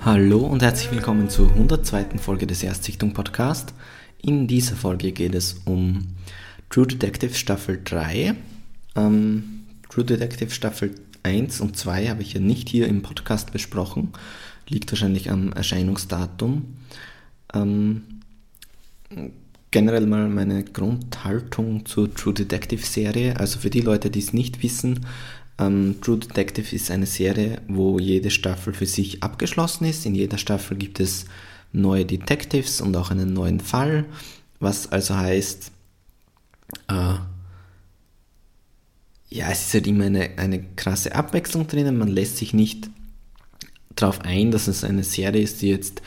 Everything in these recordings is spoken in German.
Hallo und herzlich willkommen zur 102. Folge des Erstsichtung Podcast. In dieser Folge geht es um True Detective Staffel 3. Ähm, True Detective Staffel 1 und 2 habe ich ja nicht hier im Podcast besprochen. Liegt wahrscheinlich am Erscheinungsdatum. Ähm, generell mal meine Grundhaltung zur True Detective Serie. Also für die Leute, die es nicht wissen, ähm, True Detective ist eine Serie, wo jede Staffel für sich abgeschlossen ist. In jeder Staffel gibt es neue Detectives und auch einen neuen Fall, was also heißt, äh, ja, es ist halt immer eine, eine krasse Abwechslung drinnen. Man lässt sich nicht darauf ein, dass es eine Serie ist, die jetzt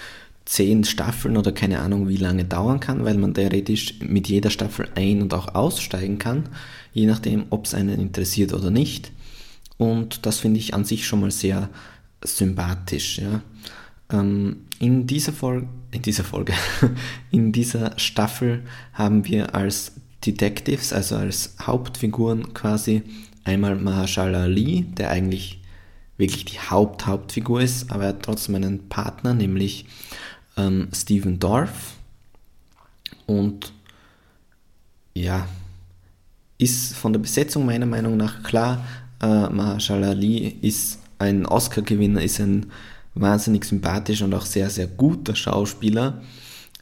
zehn Staffeln oder keine Ahnung wie lange dauern kann, weil man theoretisch mit jeder Staffel ein- und auch aussteigen kann, je nachdem, ob es einen interessiert oder nicht. Und das finde ich an sich schon mal sehr sympathisch. Ja. Ähm, in dieser Folge, in dieser Folge, in dieser Staffel haben wir als Detectives, also als Hauptfiguren quasi einmal Mahershala Ali, der eigentlich wirklich die Haupt-Hauptfigur ist, aber er hat trotzdem einen Partner, nämlich ähm, Stephen Dorff. Und ja, ist von der Besetzung meiner Meinung nach klar. Äh, Mahershala Ali ist ein Oscar-Gewinner, ist ein wahnsinnig sympathischer und auch sehr, sehr guter Schauspieler,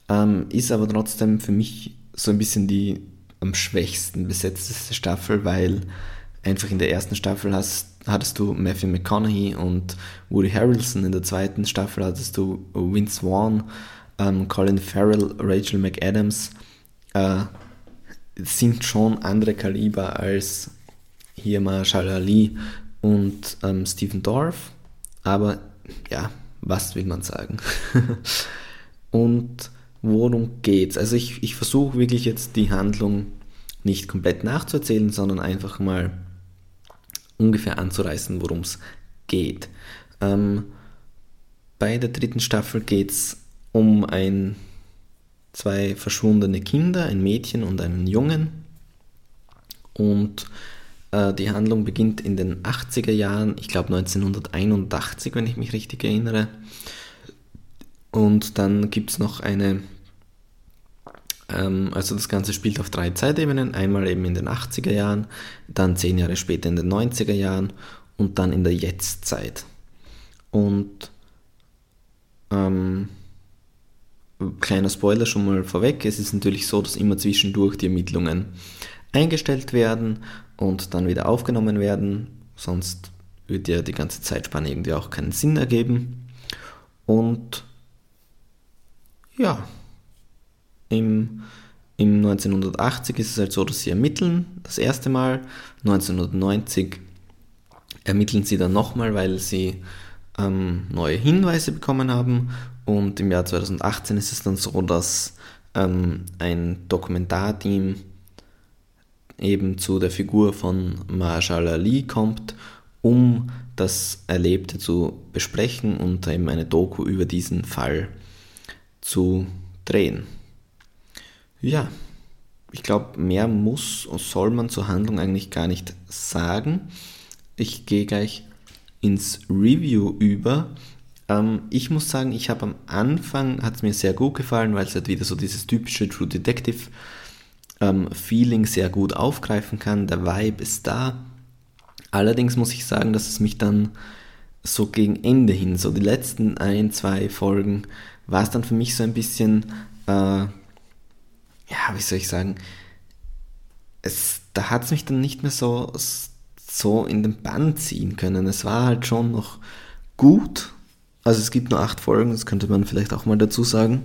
ähm, ist aber trotzdem für mich so ein bisschen die am schwächsten besetzteste Staffel, weil einfach in der ersten Staffel hast, hattest du Matthew McConaughey und Woody Harrelson, in der zweiten Staffel hattest du Vince Vaughn, ähm, Colin Farrell, Rachel McAdams, äh, sind schon andere Kaliber als hier Marshall Ali und ähm, Stephen Dorff, aber ja, was will man sagen? und worum geht's? Also ich, ich versuche wirklich jetzt die Handlung nicht komplett nachzuerzählen, sondern einfach mal ungefähr anzureißen, worum es geht. Ähm, bei der dritten Staffel geht es um ein, zwei verschwundene Kinder, ein Mädchen und einen Jungen. Und äh, die Handlung beginnt in den 80er Jahren, ich glaube 1981, wenn ich mich richtig erinnere. Und dann gibt es noch eine also das Ganze spielt auf drei Zeitebenen. Einmal eben in den 80er Jahren, dann zehn Jahre später in den 90er Jahren und dann in der Jetztzeit. Und ähm, kleiner Spoiler schon mal vorweg, es ist natürlich so, dass immer zwischendurch die Ermittlungen eingestellt werden und dann wieder aufgenommen werden, sonst würde ja die ganze Zeitspanne irgendwie auch keinen Sinn ergeben. Und ja, im, im 1980 ist es halt so, dass sie ermitteln, das erste Mal. 1990 ermitteln sie dann nochmal, weil sie ähm, neue Hinweise bekommen haben. Und im Jahr 2018 ist es dann so, dass ähm, ein Dokumentarteam eben zu der Figur von Marshall Ali kommt, um das Erlebte zu besprechen und eben eine Doku über diesen Fall zu drehen. Ja, ich glaube, mehr muss und soll man zur Handlung eigentlich gar nicht sagen. Ich gehe gleich ins Review über. Ähm, ich muss sagen, ich habe am Anfang, hat es mir sehr gut gefallen, weil es halt wieder so dieses typische True Detective ähm, Feeling sehr gut aufgreifen kann. Der Vibe ist da. Allerdings muss ich sagen, dass es mich dann so gegen Ende hin, so die letzten ein, zwei Folgen, war es dann für mich so ein bisschen, äh, ja, wie soll ich sagen, es, da hat es mich dann nicht mehr so, so in den Bann ziehen können. Es war halt schon noch gut. Also es gibt nur acht Folgen, das könnte man vielleicht auch mal dazu sagen.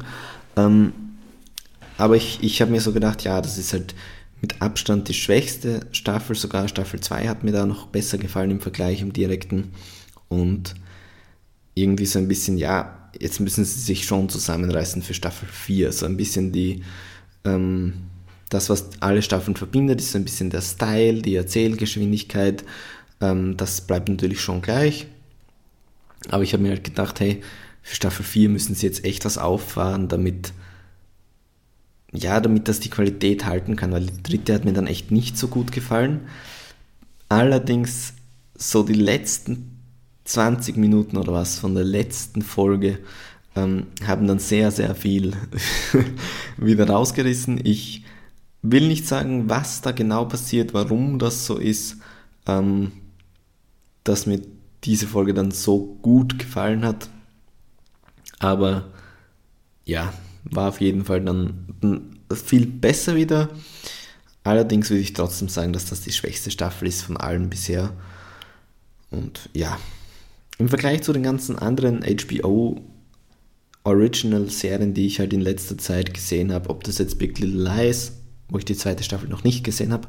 Ähm, aber ich, ich habe mir so gedacht, ja, das ist halt mit Abstand die schwächste Staffel, sogar Staffel 2 hat mir da noch besser gefallen im Vergleich im direkten. Und irgendwie so ein bisschen, ja, jetzt müssen sie sich schon zusammenreißen für Staffel 4. So ein bisschen die, ähm, das, was alle Staffeln verbindet, ist so ein bisschen der Style, die Erzählgeschwindigkeit. Ähm, das bleibt natürlich schon gleich. Aber ich habe mir halt gedacht, hey, für Staffel 4 müssen sie jetzt echt was auffahren, damit, ja, damit das die Qualität halten kann, weil die dritte hat mir dann echt nicht so gut gefallen. Allerdings so die letzten 20 Minuten oder was von der letzten Folge ähm, haben dann sehr, sehr viel wieder rausgerissen. Ich will nicht sagen, was da genau passiert, warum das so ist, ähm, dass mir diese Folge dann so gut gefallen hat. Aber ja, war auf jeden Fall dann viel besser wieder. Allerdings würde ich trotzdem sagen, dass das die schwächste Staffel ist von allen bisher. Und ja, im Vergleich zu den ganzen anderen HBO Original-Serien, die ich halt in letzter Zeit gesehen habe, ob das jetzt Big Little Lies, wo ich die zweite Staffel noch nicht gesehen habe,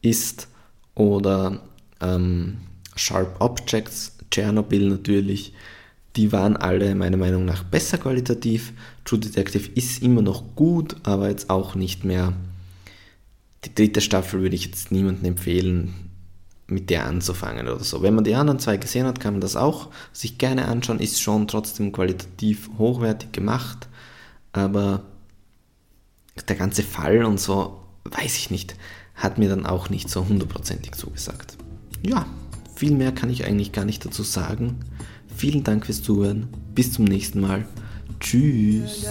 ist, oder ähm, Sharp Objects, Chernobyl natürlich, die waren alle meiner Meinung nach besser qualitativ. True Detective ist immer noch gut, aber jetzt auch nicht mehr. Die dritte Staffel würde ich jetzt niemandem empfehlen, mit der anzufangen oder so. Wenn man die anderen zwei gesehen hat, kann man das auch sich gerne anschauen. Ist schon trotzdem qualitativ hochwertig gemacht, aber der ganze Fall und so, weiß ich nicht, hat mir dann auch nicht so hundertprozentig zugesagt. Ja, viel mehr kann ich eigentlich gar nicht dazu sagen. Vielen Dank fürs Zuhören. Bis zum nächsten Mal. Tschüss.